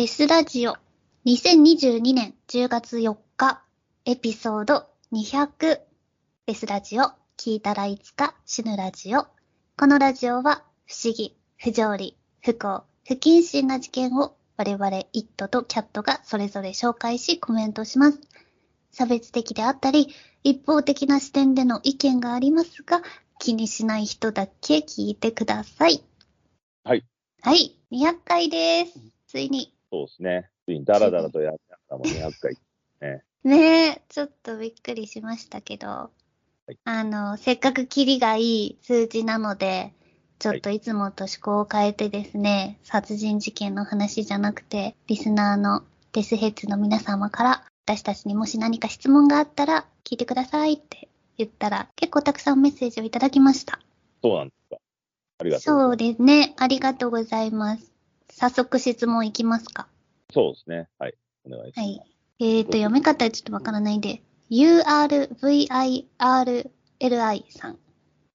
テスラジオ2022年10月4日エピソード200テスラジオ聞いたらいつか死ぬラジオこのラジオは不思議、不条理、不幸、不謹慎な事件を我々イットとキャットがそれぞれ紹介しコメントします。差別的であったり一方的な視点での意見がありますが気にしない人だけ聞いてください。はい。はい、200回です。ついに。そうですね。ついにダラダラとやったもん200回。ねえ、ちょっとびっくりしましたけど、いあの、せっかくキリがいい数字なので、ちょっといつもと趣向を変えてですね、殺人事件の話じゃなくて、リスナーのデスヘッズの皆様から、私たちにもし何か質問があったら聞いてくださいって言ったら、結構たくさんメッセージをいただきました。そうなんですか。ありがとうそう。ですね。ありがとうございます。早速質問いきますか。そうですね。はい。お願いします。はい。えーと、読み方はちょっとわからないんで、URVIRLI さん。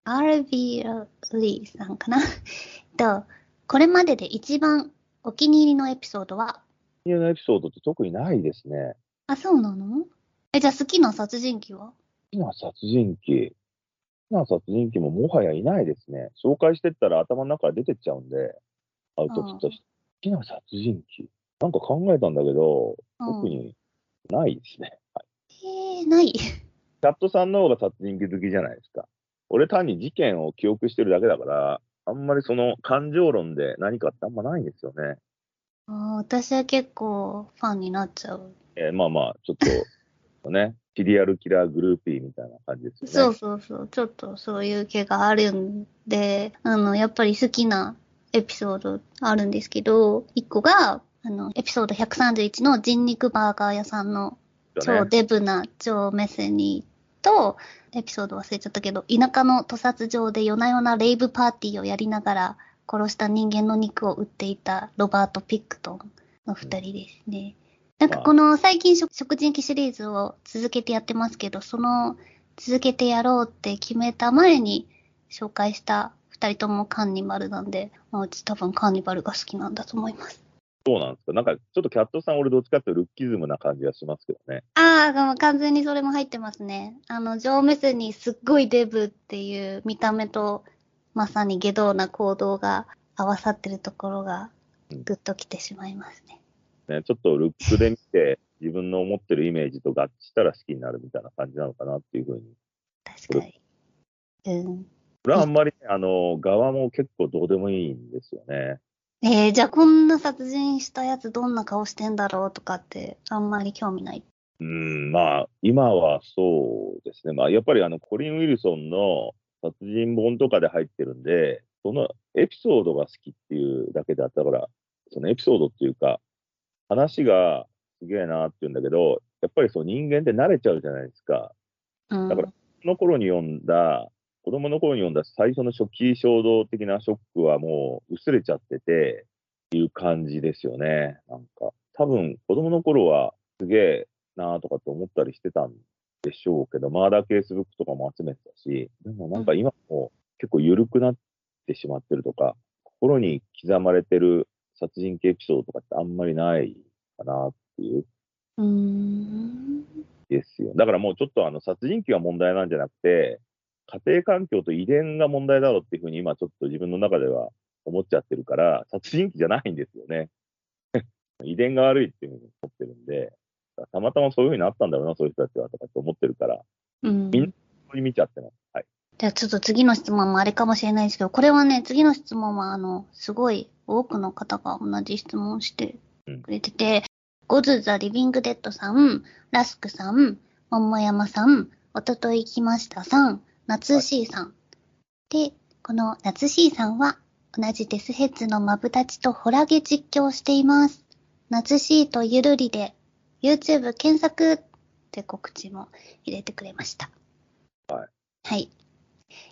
RVLI さんかな と、これまでで一番お気に入りのエピソードは？家のエピソードって特にないですね。あ、そうなの？え、じゃあ好きな殺人鬼は？好きな殺人鬼。好きな殺人鬼ももはやいないですね。紹介してったら頭の中から出てっちゃうんで、アウトプットして。好きな殺人鬼。なんか考えたんだけど、うん特にないですね。はいえー、ない。キャットさんの方が殺人鬼好きじゃないですか。俺単に事件を記憶してるだけだから、あんまりその感情論で何かってあんまないんですよね。あー私は結構ファンになっちゃう。えーまあまあ、ちょっと、ね、シリアルキラーグルーピーみたいな感じですよね。そうそうそう。ちょっとそういう気があるんで、あの、やっぱり好きなエピソードあるんですけど、一個が、あの、エピソード131の人肉バーガー屋さんの超ね。デブな超メセニーと、エピソード忘れちゃったけど、田舎の屠殺場で夜な夜なレイブパーティーをやりながら殺した人間の肉を売っていたロバート・ピックトンの二人ですね。なんかこの最近食食人鬼シリーズを続けてやってますけど、その続けてやろうって決めた前に紹介した二人ともカンニバルなんで、まあうち多分カンニバルが好きなんだと思います。そうなんですか。なんか、ちょっとキャットさん、俺どっちかっていうとルッキズムな感じがしますけどね。ああ、完全にそれも入ってますね。あの、上目線にすっごいデブっていう見た目と、まさに下道な行動が合わさってるところが、ぐっときてしまいますね。ね、ちょっとルックで見て、自分の思ってるイメージと合致したら好きになるみたいな感じなのかなっていうふうに。確かに。うん。俺はあんまりね、あの、側も結構どうでもいいんですよね。えー、じゃあこんな殺人したやつどんな顔してんだろうとかって、あんまり興味ない。うん、まあ、今はそうですね。まあ、やっぱりあの、コリン・ウィルソンの殺人本とかで入ってるんで、そのエピソードが好きっていうだけであったから、そのエピソードっていうか、話がすげえなって言うんだけど、やっぱりそう人間って慣れちゃうじゃないですか。うん。だからその頃に読んだ、子供の頃に読んだ最初の初期衝動的なショックはもう薄れちゃってて、いう感じですよね。なんか、多分子供の頃はすげえなとかって思ったりしてたんでしょうけど、マーダーケースブックとかも集めてたし、でもなんか今もう結構緩くなってしまってるとか、心に刻まれてる殺人系エピソードとかってあんまりないかなっていううーん。ですよ。だからもうちょっとあの殺人鬼が問題なんじゃなくて、家庭環境と遺伝が問題だろうっていうふうに今ちょっと自分の中では思っちゃってるから、殺人鬼じゃないんですよね。遺伝が悪いっていうふうに思ってるんで、たまたまそういうふうになったんだろうな、そういう人たちはとかって思ってるから、うん。みんそういう見ちゃってます。はい。じゃあちょっと次の質問もあれかもしれないですけど、これはね、次の質問は、あの、すごい多くの方が同じ質問をしてくれてて、ゴズ・ザ・リビング・デッドさん、ラスクさん、桃山さん、おととい来ましたさん、夏 C さん。で、この夏 C さんは、同じデスヘッズのマブダチとホラゲ実況をしています。夏 C とゆるりで、YouTube 検索って告知も入れてくれました。はい。はい。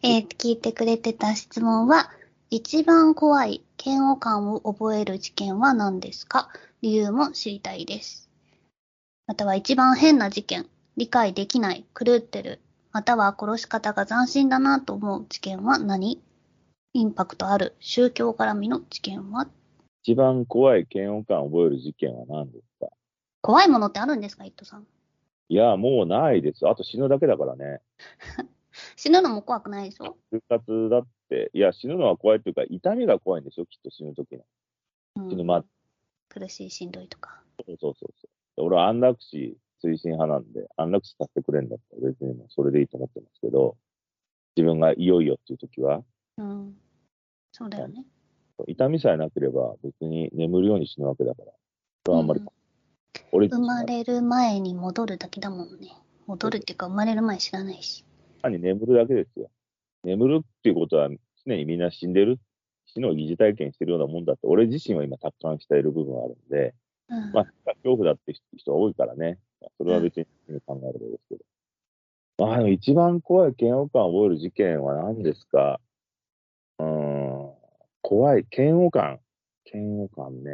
えー聞いてくれてた質問は、一番怖い嫌悪感を覚える事件は何ですか？理由も知りたいです。または一番変な事件、理解できない、狂ってる、または殺し方が斬新だなと思う事件は何？インパクトある宗教絡みの事件は？一番怖い嫌悪感を覚える事件は何ですか？怖いものってあるんですか、イットさん？いや、もうないです。あと死ぬだけだからね。死ぬのも怖くないでしょ？復活だって、いや、死ぬのは怖いっていうか、痛みが怖いんでしょ、きっと死ぬ時の。うん死ぬま苦しい、しんどいとか。そうそうそうそう。俺は安楽死推進派なんで、安楽死させてくれんだったら別にもうそれでいいと思ってますけど、自分がいよいよっていう時は、うん。そうだよね。痛みさえなければ別に眠るように死ぬわけだから、それはあんまり、うん俺生まれる前に戻るだけだもんね。戻るっていうか、生まれる前知らないし。単に眠るだけですよ。眠るっていうことは常にみんな死んでる、死の疑似体験してるようなもんだって、俺自身は今達観している部分はあるんで、うん。まあ、恐怖だって人が多いからね、それは別に考えることですけど。まあ、一番怖い嫌悪感を覚える事件は何ですか？うん、怖い、嫌悪感。嫌悪感ね。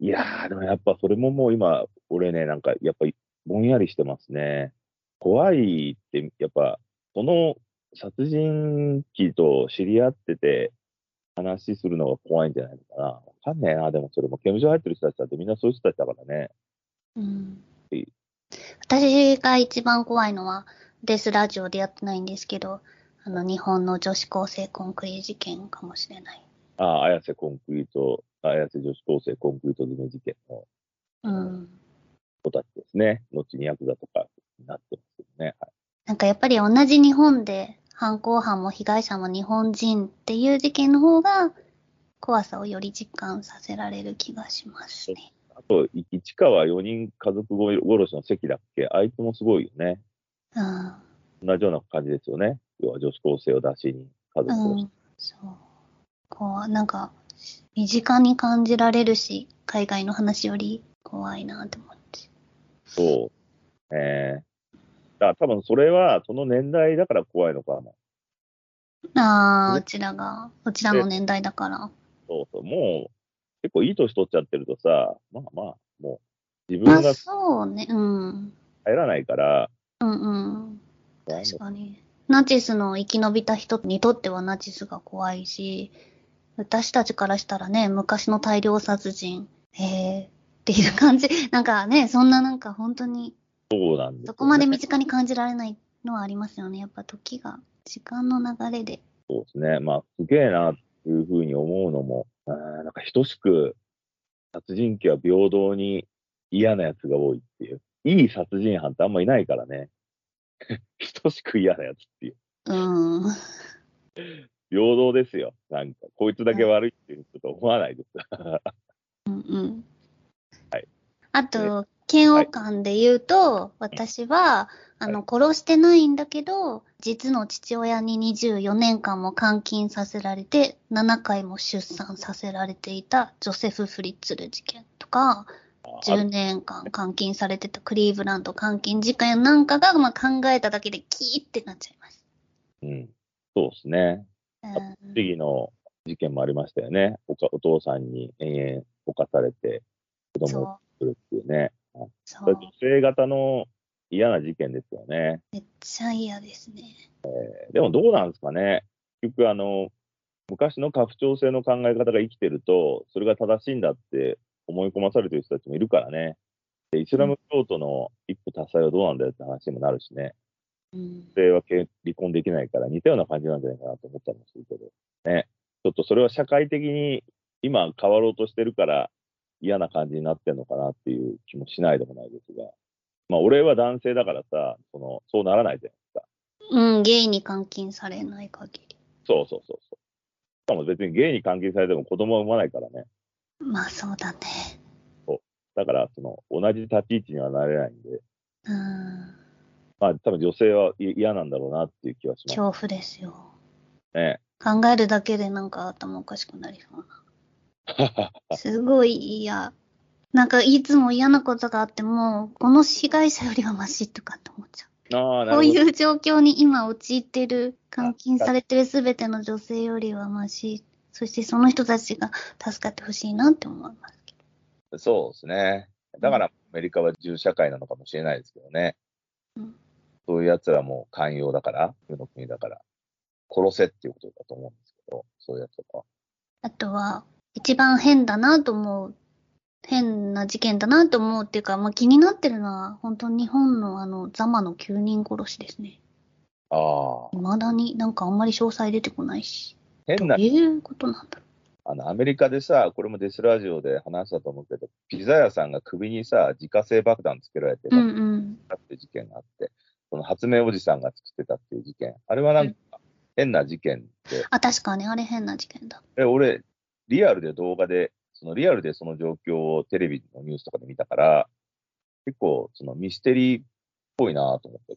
いやー、でもやっぱそれももう今、俺ね、なんかやっぱりぼんやりしてますね。怖いって、やっぱ、その殺人鬼と知り合ってて、話するのが怖いんじゃないのかな。わかんないな、でもそれも刑務所入ってる人たちだってみんなそういう人たちだからね。うん私が一番怖いのは、デスラジオでやってないんですけど、あの、日本の女子高生コンクリ事件かもしれない。ああ、綾瀬コンクリート、綾瀬女子高生コンクリート詰め事件のうん。子たちですね。後にヤクザとかになってますけどね。はいなんかやっぱり同じ日本で、犯行犯も被害者も日本人っていう事件の方が、怖さをより実感させられる気がしますね。あと、い市川4人家族殺しの関だっけ？あいつもすごいよね。うん。同じような感じですよね。要は女子高生を出しに家族殺しうん。そう。こう、なんか、身近に感じられるし、海外の話より怖いなって思って。そう。えー、だから多分それはその年代だから怖いのかな。ああ、ねうちらが、うちらの年代だから。そうそう。もう結構いい年取っちゃってるとさ、まあまあ、もう自まあ分がそうね、うん。入らないから、うんうん。確かに。ナチスの生き延びた人にとってはナチスが怖いし、私たちからしたらね、昔の大量殺人、へえ、っていう感じ。なんかね、そんななんか本当に、そうなんですよね、そこまで身近に感じられないのはありますよね。やっぱ時が、時間の流れで。そうですね。まあ、すげえなっていうふうに思うのも、あーなんか等しく殺人鬼は平等に嫌なやつが多いっていう。いい殺人犯ってあんまいないからね。等しく嫌なやつっていう。うん。平等ですよ。なんか、こいつだけ悪いっていうこと思わないです。うんうん。はい。あと、嫌悪感で言うと、私は、あの、殺してないんだけど、実の父親に24年間も監禁させられて、7回も出産させられていたジョセフ・フリッツル事件とか、10年間監禁されてたクリーブランド監禁事件なんかが、まあ、考えただけでキーってなっちゃいます。うん。そうですね。うん次の事件もありましたよね。おかお父さんに延々犯されて子供を作るっていうね。そ。女性型の嫌な事件ですよね。めっちゃ嫌ですね。でもどうなんですかね。結局あの、昔の家父長制の考え方が生きてると、それが正しいんだって思い込まされてる人たちもいるからね。でイスラム教徒の一夫多妻はどうなんだよって話にもなるしね。うん女性は結離婚できないから似たような感じなんじゃないかなと思ったりもするけど。ね。ちょっとそれは社会的に今変わろうとしてるから嫌な感じになってるのかなっていう気もしないでもないですが。まあ俺は男性だからさ、その、そうならないじゃないですか。うん、ゲイに監禁されない限り。そうそうそうそう。しかも別にゲイに監禁されても子供は産まないからね。まあそうだね。だから、その、同じ立ち位置にはなれないんで、うん。まあ多分女性はい嫌なんだろうなっていう気はします恐怖ですよ。ね。考えるだけでなんか頭おかしくなりそうな。すごい嫌。なんかいつも嫌なことがあっても、この被害者よりはマシとかって思っちゃう。こういう状況に今陥ってる、監禁されてるすべての女性よりはマシ。そしてその人たちが助かってほしいなって思いますけど。そうですね。だからアメリカは銃社会なのかもしれないですけどね。うんそういう奴らも寛容だから、国の国だから、殺せっていうことだと思うんですけど、そういう奴とかは。あとは、一番変だなと思う、変な事件だなと思うっていうか、まあ、気になってるのは、本当日本のあの、ザマの9人殺しですね。ああ。未だになんかあんまり詳細出てこないし。変などう、いうことなんだろあの、アメリカでさ、これもデスラジオで話したと思うけど、ピザ屋さんが首にさ、自家製爆弾つけられて、う。うんうん。たっていう事件があって、その発明おじさんが作ってたっていう事件。あれはなんか変な事件で、あ、確かにあれ変な事件だ。え俺、リアルで動画で、そのリアルでその状況をテレビのニュースとかで見たから、結構そのミステリーっぽいなと思って、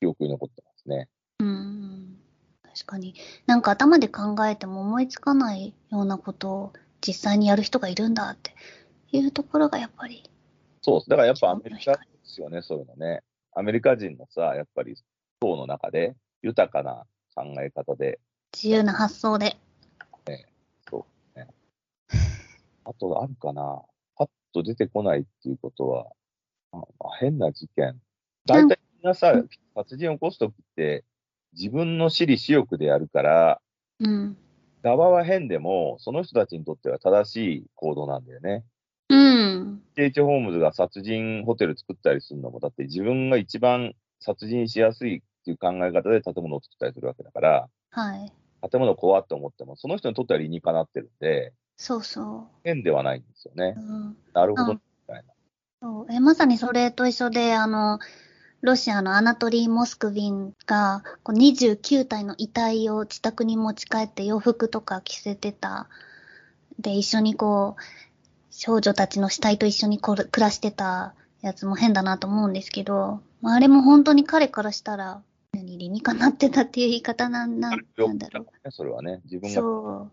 記憶に残ってますね。うん。確かに。なんか頭で考えても思いつかないようなことを実際にやる人がいるんだっていうところがやっぱり。そうです。だからやっぱアメリカですよね、そういうのね。アメリカ人のさ、やっぱり党の中で豊かな考え方で、自由な発想で。あとあるかな、パッと出てこないっていうことは、あまあ、変な事件。大体みんなさ、殺人を起こすときって、自分の私利私欲でやるから、うん。側は変でも、その人たちにとっては正しい行動なんだよね。うん。H. ホームズが殺人ホテル作ったりするのも、だって自分が一番殺人しやすいっていう考え方で建物を作ったりするわけだから、はい。建物怖って思っても、その人にとっては理にかなってるんで、そうそ変ではないんですよねう。。うん。なるほど、うんみたいな。そうえまさにそれと一緒で、あの、ロシアのアナトリー・モスクビンがこう29体の遺体を自宅に持ち帰って洋服とか着せてた。で、一緒にこう、少女たちの死体と一緒にこる暮らしてたやつも変だなと思うんですけど、まあ、あれも本当に彼からしたら、何理にかなってたっていう言い方なんななんだろね、それはね、自う。分が。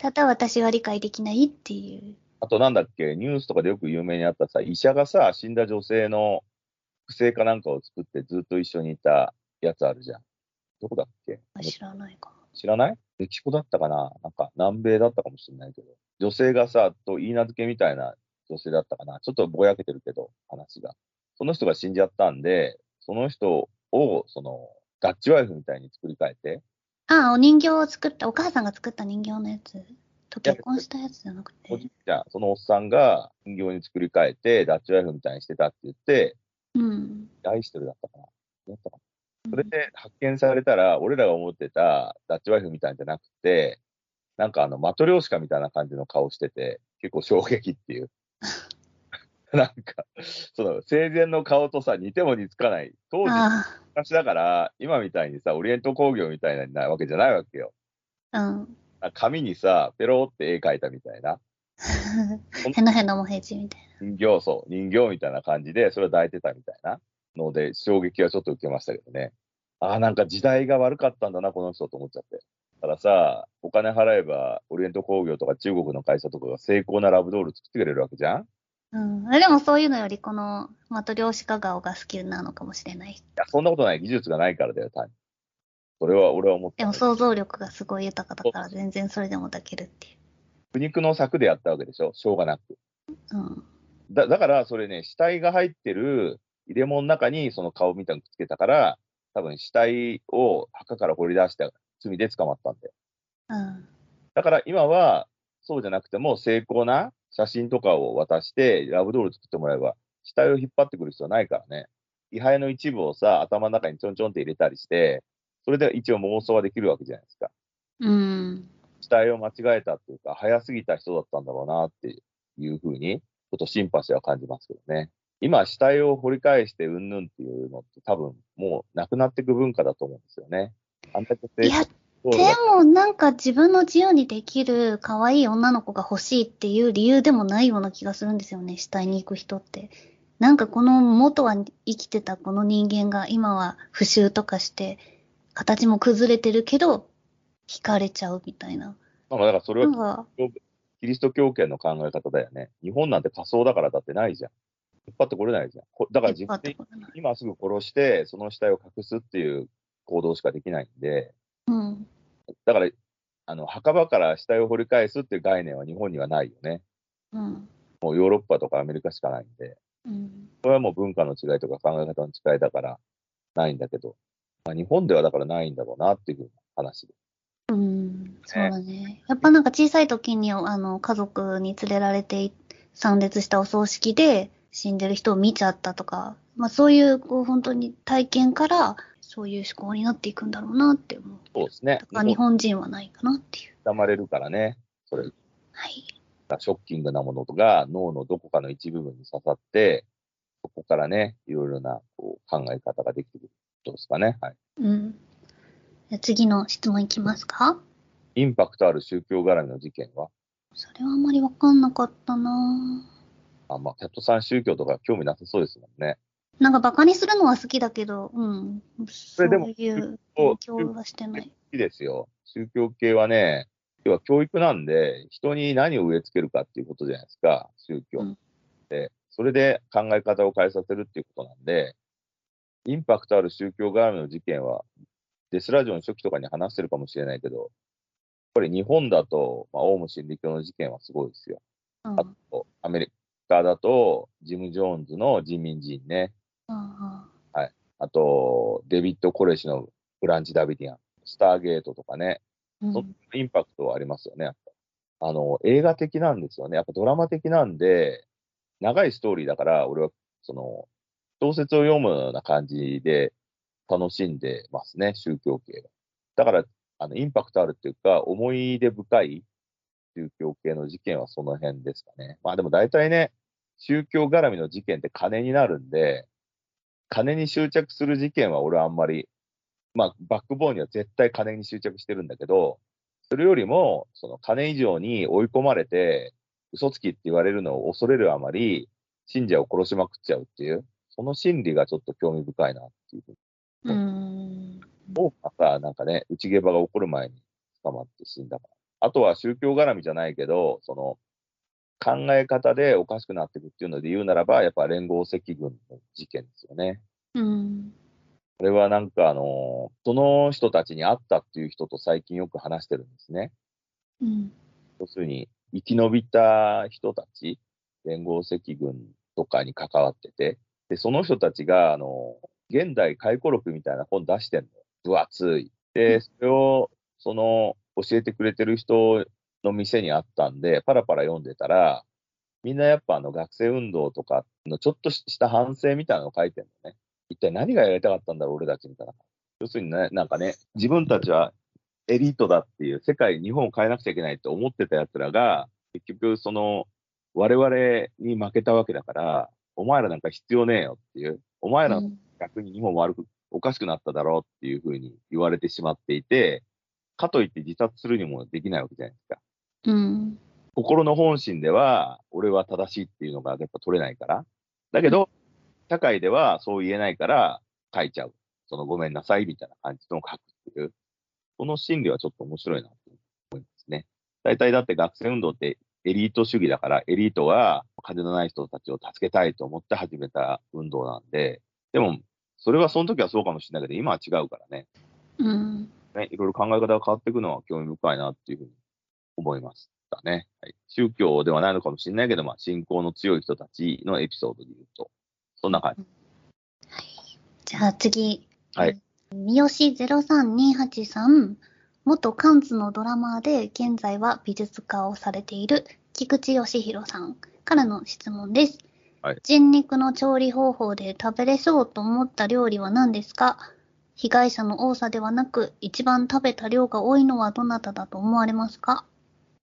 ただ私は理解できないっていう。あとなんだっけ、ニュースとかでよく有名にあったさ、医者がさ、死んだ女性の不正かなんかを作ってずっと一緒にいたやつあるじゃん。どこだっけ？知らないかも。知らない？メキシコだったかな？なんか南米だったかもしれないけど。女性がさ、と言い名付けみたいな女性だったかな？ちょっとぼやけてるけど、話が。その人が死んじゃったんで、その人を、その、ダッチワイフみたいに作り変えて、ああ、お人形を作った、お母さんが作った人形のやつと結婚したやつじゃなくて。おじいちゃん、そのおっさんが人形に作り変えて、ダッチワイフみたいにしてたって言って、うん。愛してるだったかなだったかなそれで発見されたら、俺らが思ってたダッチワイフみたいじゃなくて、なんかあの、マトリョーシカみたいな感じの顔してて、結構衝撃っていう。なんか、その、生前の顔とさ、似ても似つかない。当時あ昔だから、今みたいにさ、オリエント工業みたいなわけじゃないわけよ。あ、うん。紙にさ、ペロって絵描いたみたいな。へのへのもへじみたい人形、そう、人形みたいな感じで、それを抱いてたみたいなので、衝撃はちょっと受けましたけどね。ああ、なんか時代が悪かったんだな、この人と思っちゃって。たださ、お金払えば、オリエント工業とか中国の会社とかが成功なラブドール作ってくれるわけじゃん？うん。でもそういうのより、この、マトリョーシカ顔が好きなのかもしれない。や、そんなことない。技術がないからだよ、単に。それは俺は思ったでも想像力がすごい豊かだから、全然それでも抱けるってい苦肉の策でやったわけでしょ？しょうがなく。う。うん。だだから、それね、死体が入ってる入れ物の中にその顔みたいにくっつけたから、多分死体を墓から掘り出した罪で捕まったんだよ。うん。だから今は、そうじゃなくても、精巧な写真とかを渡して、ラブドール作ってもらえば、死体を引っ張ってくる必要はないからね。位牌の一部をさ、頭の中にちょんちょんって入れたりして、それで一応妄想はできるわけじゃないですか。うん。死体を間違えたっていうか、早すぎた人だったんだろうなっていうふうに、ちょっとシンパシーは感じますけどね。今、死体を掘り返してうんぬんっていうのって多分もうなくなっていく文化だと思うんですよね。あんだけ成いや、功でもなんか自分の自由にできる可愛い女の子が欲しいっていう理由でもないような気がするんですよね、死体に行く人って。なんかこの元は生きてたこの人間が今は腐臭とかして、形も崩れてるけど、惹かれちゃうみたいな。なんかだからそれはか、キリスト教圏の考え方だよね。日本なんて仮想だからだってないじゃん。引っ張ってこれないじゃん。こだから自分で今すぐ殺して、その死体を隠すっていう行動しかできないんで、うん。だから、あの、墓場から死体を掘り返すっていう概念は日本にはないよね。うん。もうヨーロッパとかアメリカしかないんで。うん。これはもう文化の違いとか考え方の違いだからないんだけど、まあ、日本ではだからないんだろうなっていうふうな話で。うん、そうだね。やっぱなんか小さい時に、あの、家族に連れられて参列したお葬式で死んでる人を見ちゃったとか、まあそういう、こう、本当に体験から、そういう思考になっていくんだろうなって思う。そうですねだ。から日本人はないかなっていう。刻まれるからね。それはい。がショッキングなものが脳のどこかの一部分に刺さって、そこからね、いろいろなこう考え方ができてくることですかね。はい。うん。次の質問いきますか？インパクトある宗教絡みの事件は、それはあんまりわかんなかったなあまあ、キャットさん宗教とか興味なさそうですもんね。なんかバカにするのは好きだけど、うん。そうれでもいうこ勉強はしてない。好きですよ。宗教系はね、要は教育なんで、人に何を植え付けるかっていうことじゃないですか、宗教うんで。それで考え方を変えさせるっていうことなんで、インパクトある宗教絡みの事件は、デスラジオの初期とかに話してるかもしれないけど、やっぱり日本だと、まあ、オウム真理教の事件はすごいですよ。うん。あと、アメリカだと、ジム・ジョーンズの人民人ね。ああと、デビッド・コレシのブランチ・ダビディアン、スターゲートとかね。あうんそインパクトはありますよね、やっぱ。あの、映画的なんですよね。やっぱドラマ的なんで、長いストーリーだから、俺は、その、小説を読むような感じで楽しんでますね、宗教系は。だから、あの、インパクトあるっていうか、思い出深い宗教系の事件はその辺ですかね。まあでも大体ね、宗教絡みの事件って金になるんで、金に執着する事件は俺はあんまりまあ、バックボーンには絶対金に執着してるんだけど、それよりも、その金以上に追い込まれて、嘘つきって言われるのを恐れるあまり、信者を殺しまくっちゃうっていう、その心理がちょっと興味深いなっていうふうに。うん。多くがさ、なんかね、内ゲバが起こる前に捕まって死んだから。あとは宗教絡みじゃないけど、その、考え方でおかしくなっていくっていうので言うならば、やっぱ連合赤軍の事件ですよね。うん。これはなんかあの、その人たちに会ったっていう人と最近よく話してるんですね。うん。要するに、生き延びた人たち、連合赤軍とかに関わってて、で、その人たちが、あの、現代回顧録みたいな本出してんの。分厚い。で、それを、その、教えてくれてる人の店にあったんで、パラパラ読んでたら、みんなやっぱあの学生運動とかのちょっとした反省みたいなのを書いてるのね。一体何がやりたかったんだろう、俺たちみたいな。要するにね、なんかね、自分たちはエリートだっていう、世界、日本を変えなくちゃいけないと思ってた奴らが、結局、その、我々に負けたわけだから、お前らなんか必要ねえよっていう、お前ら逆に日本悪く、おかしくなっただろうっていうふうに言われてしまっていて、かといって自殺するにもできないわけじゃないですか。うん。心の本心では、俺は正しいっていうのがやっぱ取れないから。だけど、社会ではそう言えないから書いちゃう。そのごめんなさいみたいな感じのを書くっていう。この心理はちょっと面白いなと思いますね。大体だって学生運動ってエリート主義だから、エリートは金のない人たちを助けたいと思って始めた運動なんで、でも、それはその時はそうかもしれないけど、今は違うからね。うん。ね、いろいろ考え方が変わっていくのは興味深いなっていうふうに思いましたね。はい、宗教ではないのかもしれないけど、まあ、信仰の強い人たちのエピソードで言うと、そんな感じ。じゃあ次。はい。三好0328元カンツのドラマーで、現在は美術家をされている菊池義弘さんからの質問です。はい人肉の調理方法で食べれそうと思った料理は何ですか？被害者の多さではなく、一番食べた量が多いのはどなただと思われますか？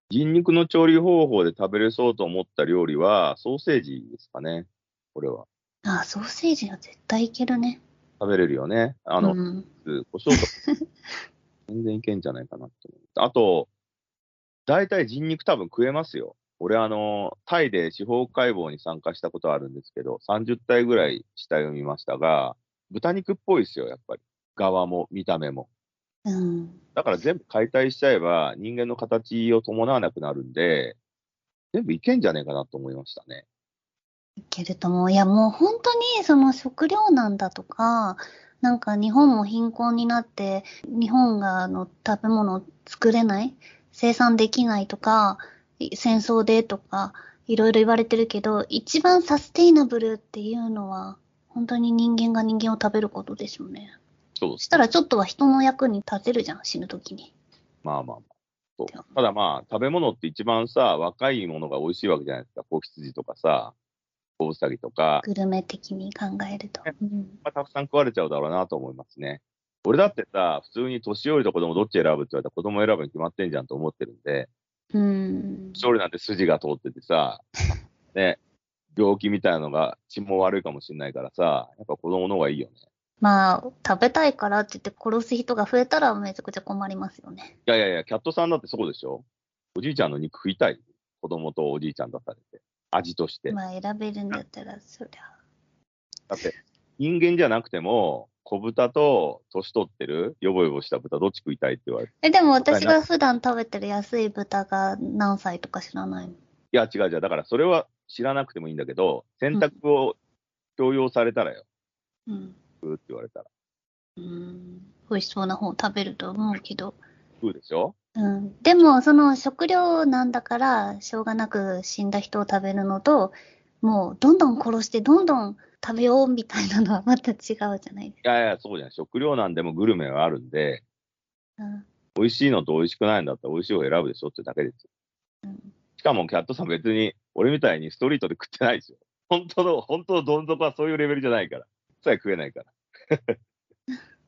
人肉の調理方法で食べれそうと思った料理は、ソーセージですかね。これは。ああ、ソーセージは絶対いけるね。食べれるよね。あの、うん、胡椒とか、全然いけんじゃないかなって思う。あと、大体人肉多分食えますよ。俺あの、タイで司法解剖に参加したことあるんですけど、30体ぐらい死体を見ましたが、豚肉っぽいですよ、やっぱり。側も見た目も。うん。だから全部解体しちゃえば人間の形を伴わなくなるんで、全部いけんじゃねえかなと思いましたね。いけると思う。いや、もう本当にその食料なんだとか、なんか日本も貧困になって、日本があの食べ物を作れない、生産できないとか、戦争でとか、いろいろ言われてるけど、一番サステイナブルっていうのは、本当に人間が人間を食べることですよね。そうそしたらちょっとは人の役に立てるじゃん、死ぬ時に。まあまあまあ。そうただまあ、食べ物って一番さ、若いものが美味しいわけじゃないですか。子羊とかさ、子うさぎとか。グルメ的に考えると。うんまあ、たくさん食われちゃうだろうなと思いますね。俺だってさ、普通に年寄りと子供どっち選ぶって言われたら子供選ぶに決まってんじゃんと思ってるんで、うん。年寄りなんて筋が通っててさ、ね、病気みたいなのが血も悪いかもしれないからさ、やっぱ子供の方がいいよね。まあ、食べたいからって言って殺す人が増えたらめちゃくちゃ困りますよね。いやいやいや、キャットさんだってそうでしょ？おじいちゃんの肉食いたい子供とおじいちゃんだったて。味として。まあ、選べるんだったら、そりゃ。だって、人間じゃなくても、小豚と年取ってる、ヨボヨボした豚、どっち食いたいって言われて。え、でも私が普段食べてる安い豚が何歳とか知らないの。いや、違う違う。だから、それは知らなくてもいいんだけど、選択を強要されたらよ、うん。食うって言われたら。うん。美味しそうな方を食べると思うけど。食うでしょ？うん。でも、その食料なんだから、しょうがなく死んだ人を食べるのと、もう、どんどん殺して、どんどん食べようみたいなのはまた違うじゃない？ですいやいや、そうじゃん。食料なんでもグルメはあるんで、か。美味しいのと美味しくないんだったら美味しい方を選ぶでしょってだけですよ。うん。しかも、キャットさん別に、俺みたいにストリートで食ってないですよ。本当の、本当のどん底はそういうレベルじゃないから。さえ食えないから。だか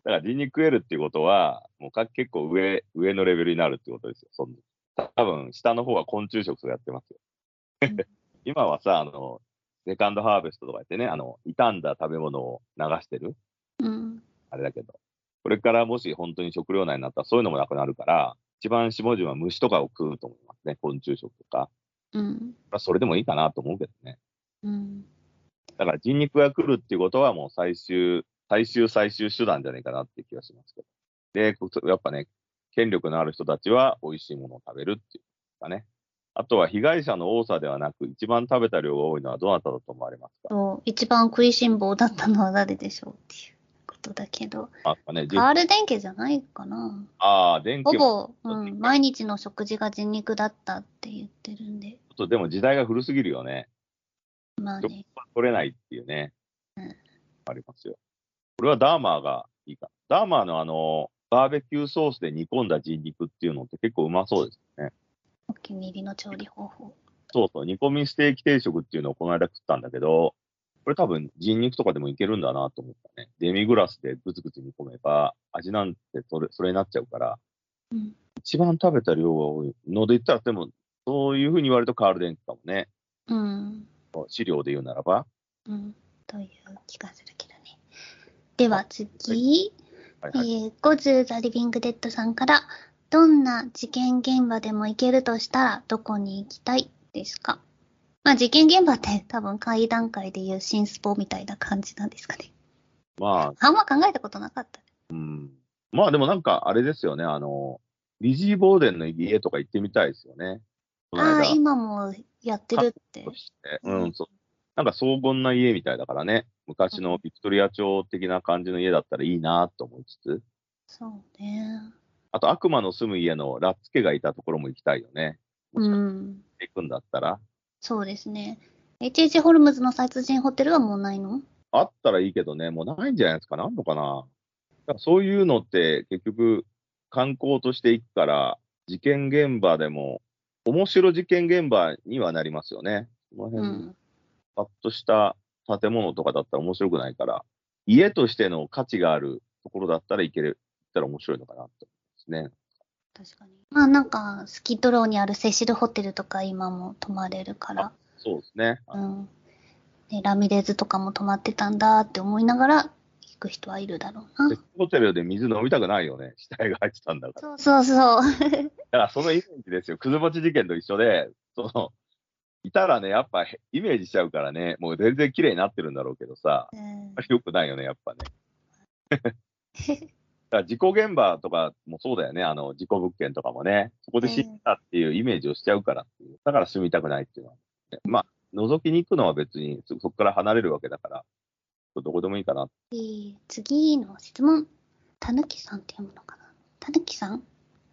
ら人肉食えるっていうことは、もうか結構上、上のレベルになるってことですよ。そん多分、下の方は昆虫食とかやってますよ。うん 今はさ、あの、セカンドハーベストとかやってね、あの、傷んだ食べ物を流してるうん。あれだけど。これからもし本当に食糧難になったらそういうのもなくなるから、一番下々は虫とかを食うと思いますね。昆虫食とか。うん。まあ、それでもいいかなと思うけどね。うん。だから人肉が来るっていうことはもう最終、最終最終手段じゃないかなって気がしますけど。で、こやっぱね、権力のある人たちは美味しいものを食べるっていうかね。あとは被害者の多さではなく、一番食べた量が多いのはどなただと思われますか？一番食いしん坊だったのは誰でしょうっていうことだけど、あかね、じカール電気じゃないかな。ああ、電気ほも、ぼ、うん、毎日の食事が人肉だったって言ってるんで、ちょっとでも時代が古すぎるよね。まあね。取れないっていうね。うんありますよ。これはダーマーがいいか。ダーマーのあの、バーベキューソースで煮込んだ人肉っていうのって結構うまそうですね。お気に入りの調理方法。そうそう、煮込みステーキ定食っていうのをこの間食ったんだけど、これ多分人肉とかでもいけるんだなと思ったね。デミグラスでぐつぐつ煮込めば、味なんてそれそれになっちゃうから、うん。一番食べた量が多いので言ったら、でも、そういうふうに言われるとカールデンクかもね。うん。資料で言うならば。うん。という気がするけどね。では次、はいはい。えー、ゴズ・ザ・リビング・デッドさんから、どんな事件現場でも行けるとしたら、どこに行きたいですか？まあ、事件現場って多分会段階でいう新スポみたいな感じなんですかね。まあ、あんま考えたことなかった。うん。まあでもなんかあれですよね、あの、リジー・ボーデンの家とか行ってみたいですよね。ああ、間今もやってるってうん、そう。なんか荘厳な家みたいだからね、昔のビクトリア朝的な感じの家だったらいいなと思いつつ、そうね。あと悪魔の住む家のラッツ家がいたところも行きたいよね。もうしかしん。て行くんだったら。そうですね。H.H. ホルムズの殺人ホテルはもうないの？あったらいいけどね、もうないんじゃないですか？な、あんのかな？だからそういうのって結局観光として行くから、事件現場でも、面白事件現場にはなりますよね。そのう辺、ん。パッとした建物とかだったら面白くないから、家としての価値があるところだったら行ける、行ったら面白いのかなと思いますね。確かに。まあなんか、スキッドローにあるセシルホテルとか今も泊まれるから、そうですね。うん。ね、ラミレーズとかも泊まってたんだって思いながら行く人はいるだろうな。ホテルで水飲みたくないよね。死体が入ってたんだから。そうそうそう。だからそのイメージですよ。くず餅事件と一緒で、その、いたらね、やっぱへイメージしちゃうからね、もう全然綺麗になってるんだろうけどさ、うんよくないよね、やっぱね。だから事故現場とかもそうだよね、あの、事故物件とかもね、そこで死んだっていうイメージをしちゃうから。だから住みたくないっていうのは、ね。まあ、覗きに行くのは別にそそこから離れるわけだから、どこでもいいかな。えー次の質問。たぬきさんって読むのかな？たぬきさん？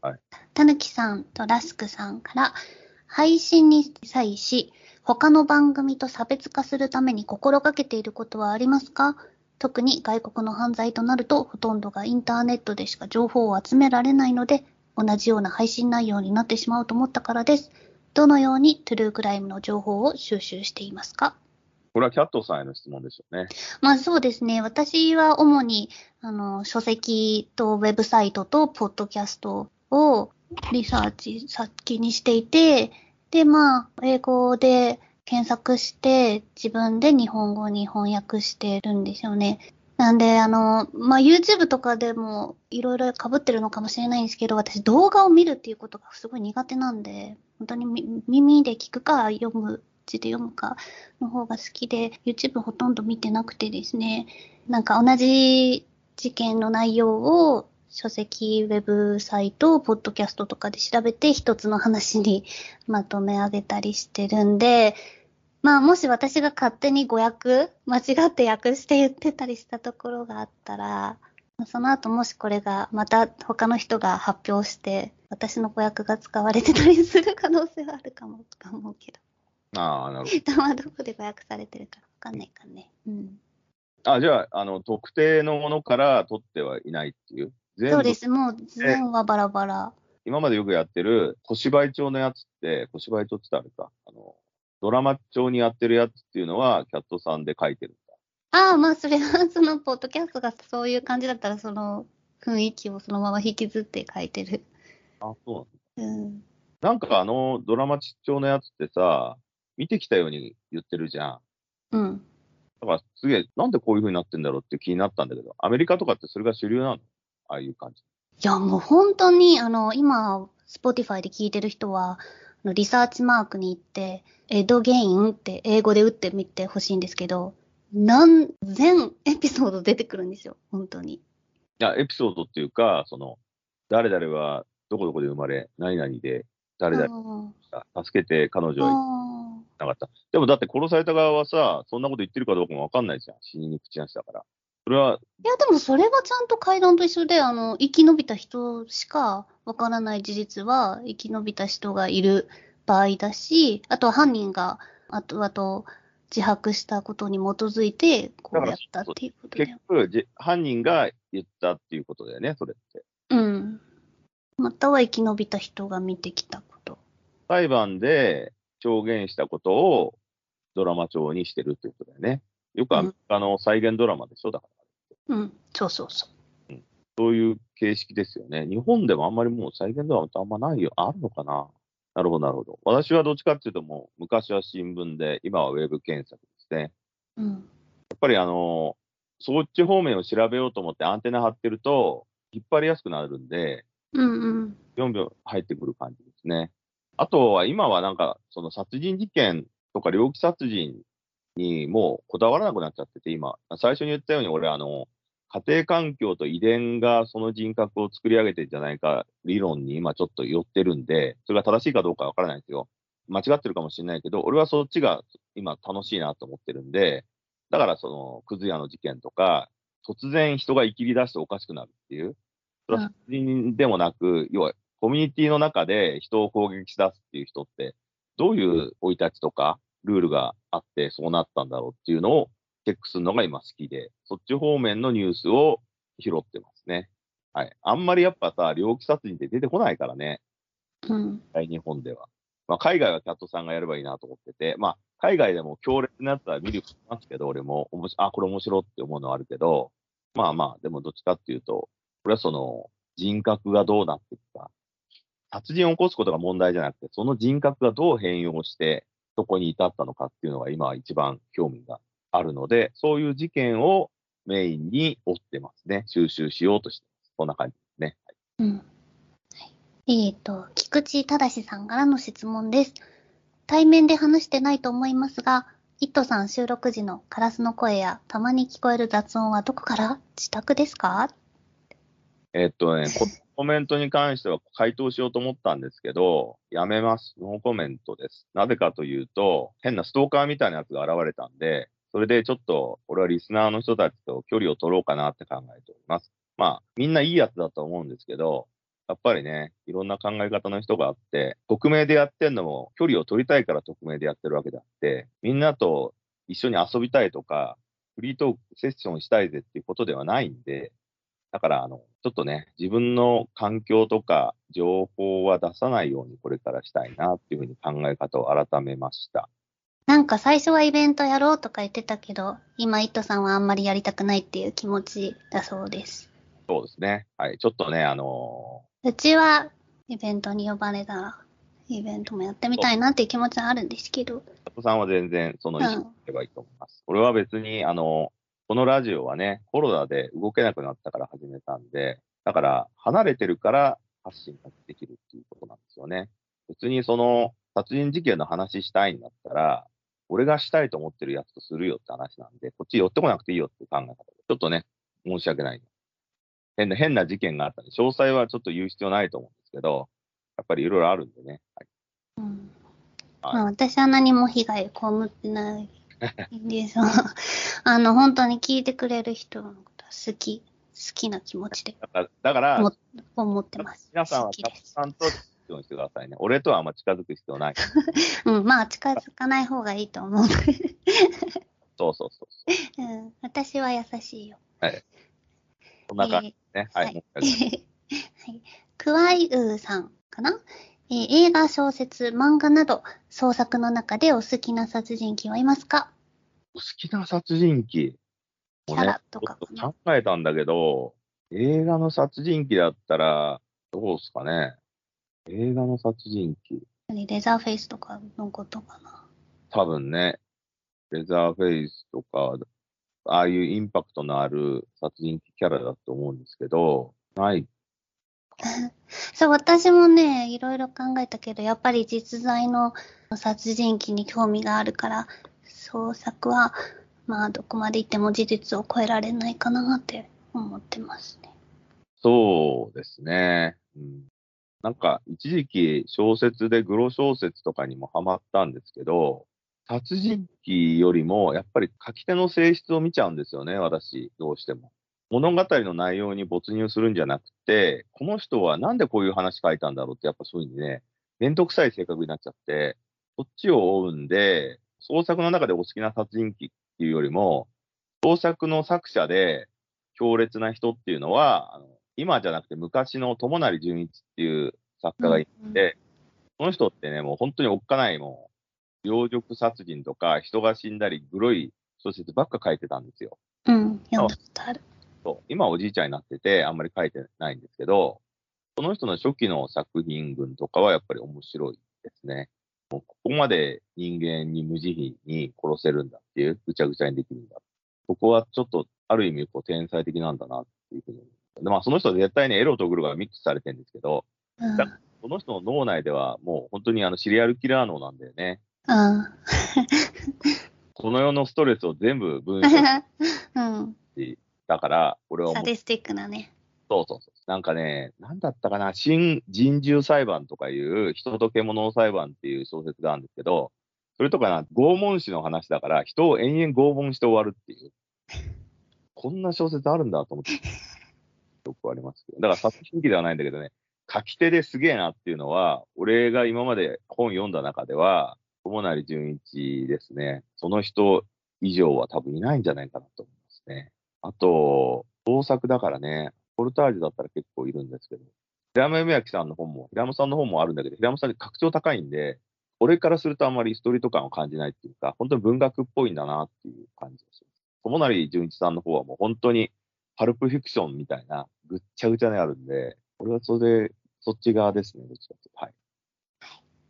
はい。たぬきさんとラスクさんから、配信に際し、他の番組と差別化するために心がけていることはありますか？特に外国の犯罪となると、ほとんどがインターネットでしか情報を集められないので、同じような配信内容になってしまうと思ったからです。どのようにトゥルークライムの情報を収集していますか？これはキャットさんへの質問ですよね。まあそうですね。私は主に、あの、書籍とウェブサイトとポッドキャストをリサーチ先にしていて、で、まあ、英語で検索して、自分で日本語に翻訳してるんですよね。なんで、あの、まあ、YouTube とかでもいろいろ被ってるのかもしれないんですけど、私動画を見るっていうことがすごい苦手なんで、本当に耳で聞くか読む、字で読むかの方が好きで、YouTube ほとんど見てなくてですね、なんか同じ事件の内容を書籍、ウェブサイト、ポッドキャストとかで調べて一つの話にまとめ上げたりしてるんで、まあ、もし私が勝手に語訳、間違って訳して言ってたりしたところがあったら、その後もしこれがまた他の人が発表して、私の語訳が使われてたりする可能性はあるかもとか思うけど。ああ、なるほど。はどこで語訳されてるかわかんないかね。うん。あ、じゃあ、あの、特定のものから取ってはいないっていう？そうです。もう全はバラバラ。今までよくやってる小芝居帳のやつって、小芝居帳ってあれか、あの、ドラマ調にやってるやつっていうのは、キャットさんで書いてるんだ。ああ、まあ、それは、その、ポッドキャストがそういう感じだったら、その雰囲気をそのまま引きずって書いてる。あ、そうなんだ。うん。なんかあの、ドラマ調のやつってさ、見てきたように言ってるじゃん。うん。だから、すげえ、なんでこういう風になってんだろうって気になったんだけど、アメリカとかってそれが主流なの？ああいう感じ。いや、もう本当に、あの、今、 Spotify で聞いてる人は、リサーチマークに行って、 Ed Gein って英語で打ってみてほしいんですけど、何千エピソード出てくるんですよ、本当に。いや、エピソードっていうか、その、誰々はどこどこで生まれ、何々で、誰々助けて彼女はなかった。でもだって殺された側はさ、そんなこと言ってるかどうかもわかんないじゃん。死にに口なしだから。それは。いや、でもそれはちゃんと階段と一緒で、あの、生き延びた人しかわからない事実は、生き延びた人がいる場合だし、あとは犯人が、あと、あと、自白したことに基づいて、こうやったっていうこと結局、犯人が言ったっていうことだよね、それって。うん。または生き延びた人が見てきたこと。裁判で証言したことをドラマ調にしてるってことだよね。よくアメリカの再現ドラマでしょ、だから。うん、そうそうそう。うん、そういう形式ですよね。日本でもあんまりもう再現ドラマってあんまないよ。あるのかななるほど、なるほど。私はどっちかっていうともう、昔は新聞で、今はウェブ検索ですね。うん。やっぱりあの、そっち方面を調べようと思ってアンテナ張ってると、引っ張りやすくなるんで、うんうん。4秒入ってくる感じですね。あとは今はなんか、その殺人事件とか猟奇殺人にもうこだわらなくなっちゃってて、今、最初に言ったように、俺、あの、家庭環境と遺伝がその人格を作り上げてるんじゃないか理論に今ちょっと寄ってるんで、それが正しいかどうかわからないですよ。間違ってるかもしれないけど、俺はそっちが今楽しいなと思ってるんで、だからその、くず屋の事件とか、突然人が生きり出しておかしくなるっていう、それは殺人でもなく、要はコミュニティの中で人を攻撃し出すっていう人って、どういう生い立ちとかルールがあってそうなったんだろうっていうのをチェックするのが今好きで、そっち方面のニュースを拾ってますね。はい。あんまりやっぱさ、猟奇殺人って出てこないからね。うん。日本では。まあ、海外はキャットさんがやればいいなと思ってて、まあ、海外でも強烈なやつは見るますけど、俺も、おもしあ、これ面白って思うのはあるけど、まあまあ、でもどっちかっていうと、これはその、人格がどうなっていくか。殺人を起こすことが問題じゃなくて、その人格がどう変容して、そこに至ったのかっていうのが今一番興味があるので、そういう事件をメインに追ってますね。収集しようとしてます。こんな感じですね。はい、うん。えっ、ー、と、菊池正さんからの質問です。対面で話してないと思いますが、イットさん収録時のカラスの声やたまに聞こえる雑音はどこから？自宅ですか？えっとね、コメントに関しては回答しようと思ったんですけど、やめます。ノーコメントです。なぜかというと、変なストーカーみたいなやつが現れたんで、それでちょっと、俺はリスナーの人たちと距離を取ろうかなって考えております。まあ、みんないいやつだと思うんですけど、やっぱりね、いろんな考え方の人があって、匿名でやってんのも、距離を取りたいから匿名でやってるわけであって、みんなと一緒に遊びたいとか、フリートークセッションしたいぜっていうことではないんで、だから、あの、ちょっとね、自分の環境とか情報は出さないようにこれからしたいなっていうふうに考え方を改めました。なんか最初はイベントやろうとか言ってたけど、今、イットさんはあんまりやりたくないっていう気持ちだそうです。そうですね。はい。ちょっとね、あのうちはイベントに呼ばれたら、イベントもやってみたいなっていう気持ちはあるんですけど。加藤さんは全然その意思をすればいいと思います。俺は別に、あの、このラジオはね、コロナで動けなくなったから始めたんで、だから離れてるから発信ができるっていうことなんですよね。別にその殺人事件の話したいんだったら、俺がしたいと思ってるやつとするよって話なんで、こっち寄ってこなくていいよって考え方で、ちょっとね、申し訳ない。変な、変な事件があったんで、詳細はちょっと言う必要ないと思うんですけど、やっぱりいろいろあるんでね。はいうんはいまあ、私は何も被害を被ってないんですが、あの、本当に聞いてくれる人のことは好き、好きな気持ちでだから、思ってます。皆さんは加好きです。藤さんと近づくようにしてくださいね。俺とはあんま近づく必要ない。うん、まあ、近づかない方がいいと思う。そうそうそうそう。うん、私は優しいよ。こんな感じね。はい。はいはい。クワイウーさんかな、えー映画、小説、漫画など、創作の中でお好きな殺人鬼はいますか？好きな殺人鬼。キャラとかちょっと考えたんだけど、映画の殺人鬼だったら、どうですかね？映画の殺人鬼。レザーフェイスとかのことかな。多分ね、レザーフェイスとか、ああいうインパクトのある殺人鬼キャラだと思うんですけど、ない。そう、私もね、いろいろ考えたけど、やっぱり実在の殺人鬼に興味があるから、創作は、まあ、どこまで行っても事実を超えられないかなって思ってますね。そうですね。うん、なんか、一時期小説でグロ小説とかにもハマったんですけど、殺人鬼よりもやっぱり書き手の性質を見ちゃうんですよね、私、どうしても。物語の内容に没入するんじゃなくて、この人はなんでこういう話書いたんだろうって、やっぱそういうふうにね、めんどくさい性格になっちゃって、そっちを追うんで、創作の中でお好きな殺人鬼っていうよりも、創作の作者で強烈な人っていうのは、あの今じゃなくて昔の友成純一っていう作家がいて、この人ってね、もう本当におっかない、もう、両辱殺人とか、人が死んだり、グロい小説ばっか書いてたんですよ。うん、読んだことある。そう今おじいちゃんになってて、あんまり書いてないんですけど、その人の初期の作品群とかはやっぱり面白いですね。もうここまで人間に無慈悲に殺せるんだっていう、ぐちゃぐちゃにできるんだ。ここはちょっと、ある意味、こう、天才的なんだなっていうふうに。でまあ、その人は絶対にエロとグロがミックスされてるんですけど、うん。だこの人の脳内ではもう本当にあのシリアルキラー脳なんだよね。うん。この世のストレスを全部分析うん。だから、俺はもう、サディスティックなね。そうそうそう。なんかね、なんだったかな、新人獣裁判とかいう、人と獣裁判っていう小説があるんですけど、それとかな、拷問師の話だから、人を延々拷問して終わるっていう。こんな小説あるんだと思って、よくありますけど。だから殺人鬼ではないんだけどね、書き手ですげえなっていうのは、俺が今まで本読んだ中では、友成純一ですね。その人以上は多分いないんじゃないかなと思いますね。あと、創作だからね、ポルタージュだったら結構いるんですけど、平山夢明さんの本も、平山さんの本もあるんだけど、平山さんって格調高いんで、俺からするとあんまりストリート感を感じないっていうか、本当に文学っぽいんだなっていう感じです。友成純一さんの方はもう本当にパルプフィクションみたいな、ぐっちゃぐちゃにあるんで、俺はそれで、そっち側ですね、どっちかというと。はい。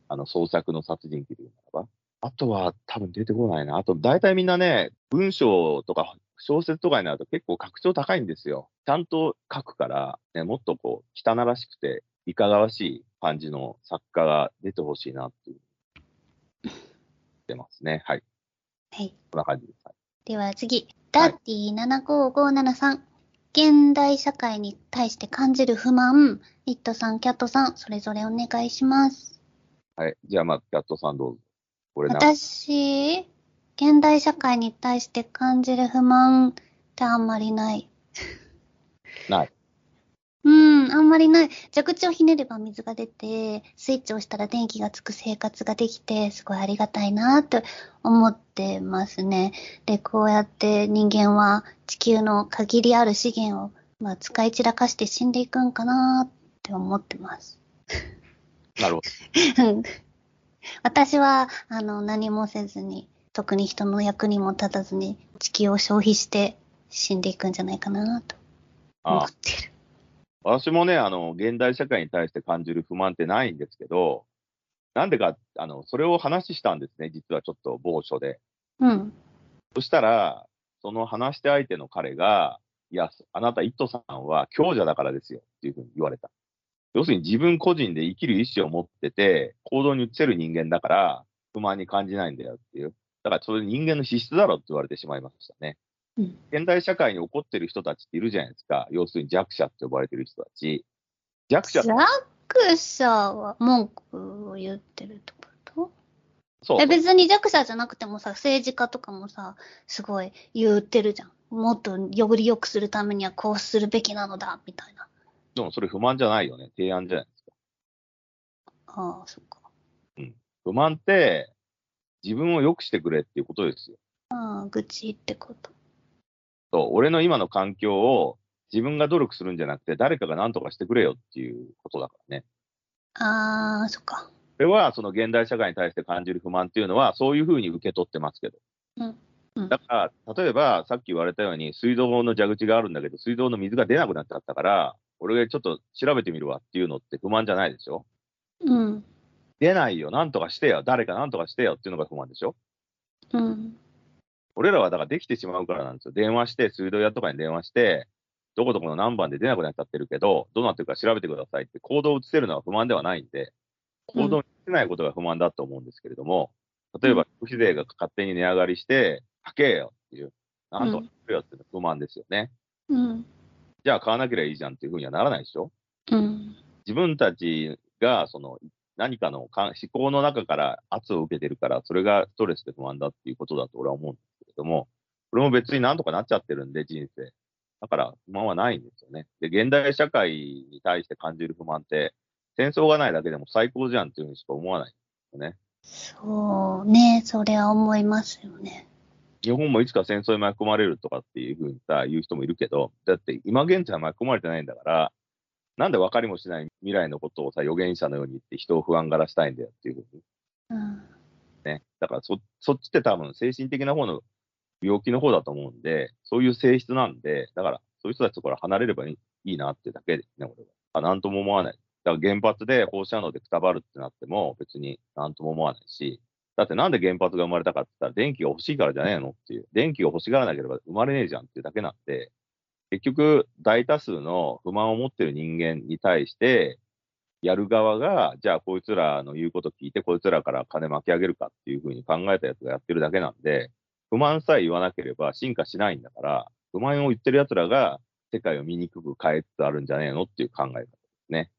あの、創作の殺人鬼でいうならば。あとは多分出てこないな。あと、大体みんなね、文章とか小説とかになると結構格調高いんですよ。ちゃんと書くから、ね、もっとこう、汚らしくて、いかがわしい感じの作家が出てほしいなっていう。出ますね。はい。はい。こんな感じです。はいでは次、ダッディ75573。現代社会に対して感じる不満、イットさん、キャットさん、それぞれお願いします。はい。じゃあ、まあ、キャットさんどうぞ。これな、私、現代社会に対して感じる不満ってあんまりない。ない。うん、あんまりない。蛇口をひねれば水が出て、スイッチを押したら電気がつく生活ができて、すごいありがたいなって思ってますね。で、こうやって人間は地球の限りある資源をまあ、使い散らかして死んでいくんかなって思ってます。なるほ うん私は、あの、何もせずに、特に人の役にも立たずに、地球を消費して死んでいくんじゃないかなと思あってる。私もね、あの、現代社会に対して感じる不満ってないんですけど、なんでか、あの、それを話したんですね、実はちょっと某所で。うん。そしたら、その話し手相手の彼が、いや、あなた、イットさんは強者だからですよっていうふうに言われた。要するに自分個人で生きる意思を持ってて、行動に移せる人間だから、不満に感じないんだよっていう。だから、それ人間の資質だろって言われてしまいましたね。うん。現代社会に起こってる人たちっているじゃないですか。要するに弱者って呼ばれてる人たち。弱者弱者は文句を言ってるってこと？そうえ、別に弱者じゃなくてもさ、政治家とかもさ、すごい言ってるじゃん。もっとより良くするためにはこうするべきなのだ、みたいな。でもそれ不満じゃないよね。提案じゃないですか。ああ、そっか。不満って、自分を良くしてくれっていうことですよ。ああ、愚痴ってこと。そう、俺の今の環境を自分が努力するんじゃなくて、誰かが何とかしてくれよっていうことだからね。ああ、そっか。これは、その現代社会に対して感じる不満っていうのは、そういうふうに受け取ってますけど。うん。うんだから、例えば、さっき言われたように、水道の蛇口があるんだけど、水道の水が出なくなっちゃったから、俺がちょっと調べてみるわっていうのって不満じゃないでしょ？うん。出ないよ、なんとかしてよ、誰かなんとかしてよっていうのが不満でしょ？うん。俺らはだからできてしまうからなんですよ。電話して、水道屋とかに電話して、どこどこの何番で出なくなっちゃってるけど、どうなってるか調べてくださいって行動を移せるのは不満ではないんで、行動に移せないことが不満だと思うんですけれども、例えば消費税が勝手に値上がりして、高えよっていう、なんとかしてよっていうのは不満ですよね。うん。じゃあ買わなければいいじゃんっていうふうにはならないでしょ？うん。自分たちが、その、何かのか思考の中から圧を受けてるから、それがストレスで不安だっていうことだと俺は思うんですけれども、これも別になんとかなっちゃってるんで、人生。だから不満はないんですよね。で、現代社会に対して感じる不満って、戦争がないだけでも最高じゃんっていうふうにしか思わないんですよね。そうね、それは思いますよね。日本もいつか戦争に巻き込まれるとかっていうふうにさ、言う人もいるけど、だって今現在は巻き込まれてないんだから、なんで分かりもしない未来のことをさ、預言者のように言って人を不安がらしたいんだよっていうふうにうん。ね。だからそ、そっちって多分精神的な方の病気の方だと思うんで、そういう性質なんで、だからそういう人たちとから離れればいいいいなってだけですね、俺は。あなんとも思わない。だから原発で放射能でくたばるってなっても別になんとも思わないし、だってなんで原発が生まれたかって言ったら電気が欲しいからじゃねえのっていう。電気が欲しがらなければ生まれねえじゃんっていうだけなんで、結局大多数の不満を持ってる人間に対して、やる側が、じゃあこいつらの言うこと聞いて、こいつらから金巻き上げるかっていうふうに考えたやつがやってるだけなんで、不満さえ言わなければ進化しないんだから、不満を言ってる奴らが世界を醜く変えつつあるんじゃねえのっていう考え方ですね。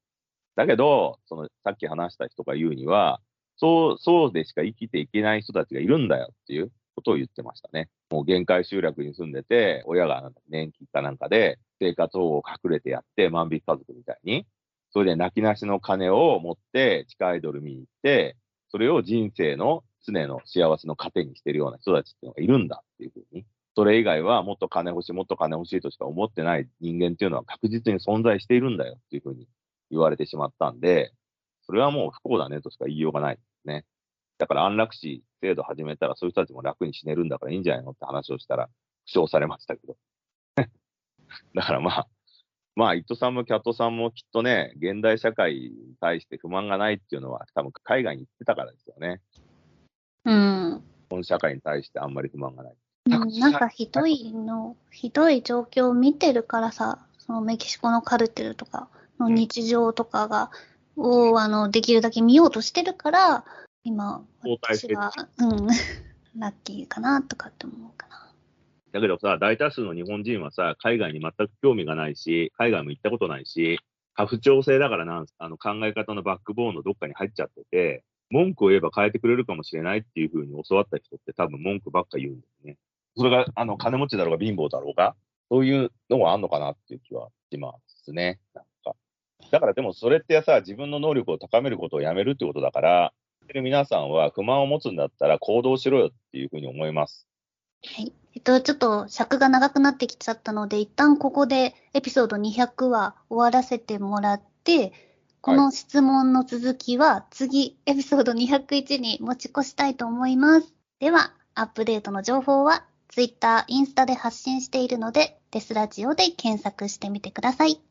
だけど、そのさっき話した人が言うには、そう、そうでしか生きていけない人たちがいるんだよっていうことを言ってましたね。もう限界集落に住んでて、親が年金かなんかで生活保護を隠れてやって、万引き家族みたいに、それで泣きなしの金を持って地下アイドル見に行って、それを人生の常の幸せの糧にしてるような人たちっていうのがいるんだっていうふうに。それ以外はもっと金欲しい、もっと金欲しいとしか思ってない人間っていうのは確実に存在しているんだよっていうふうに言われてしまったんで、それはもう不幸だねとしか言いようがないですね。だから安楽死制度始めたらそういう人たちも楽に死ねるんだからいいんじゃないのって話をしたら、負傷されましたけど。だからまあ、まあ、伊藤さんもキャットさんもきっとね、現代社会に対して不満がないっていうのは、多分海外に行ってたからですよね。うん。日本社会に対してあんまり不満がない。うんなんかひどいの、ひどい状況を見てるからさ、そのメキシコのカルテルとかの日常とかが、を、あの、できるだけ見ようとしてるから、今、私は、うん、ラッキーかなとかって思うかな。だけどさ、大多数の日本人はさ、海外に全く興味がないし、海外も行ったことないし、過不調性だからなんあの考え方のバックボーンのどっかに入っちゃってて、文句を言えば変えてくれるかもしれないっていうふうに教わった人って多分文句ばっか言うんですね。それが、あの、金持ちだろうが貧乏だろうが、そういうのがあんのかなっていう気はしますね。なんか。だからでもそれってさ、自分の能力を高めることをやめるってことだから、皆さんは不満を持つんだったら行動しろよっていうふうに思います。はい。下と、ちょっと尺が長くなってきちゃったので、一旦ここでエピソード200は終わらせてもらって、この質問の続きは次、エピソード201に持ち越したいと思います。では、アップデートの情報は Twitter、インスタで発信しているので、デスラジオで検索してみてください。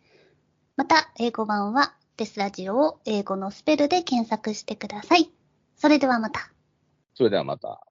また、英語版はデスラジオを英語のスペルで検索してください。それではまた。それではまた。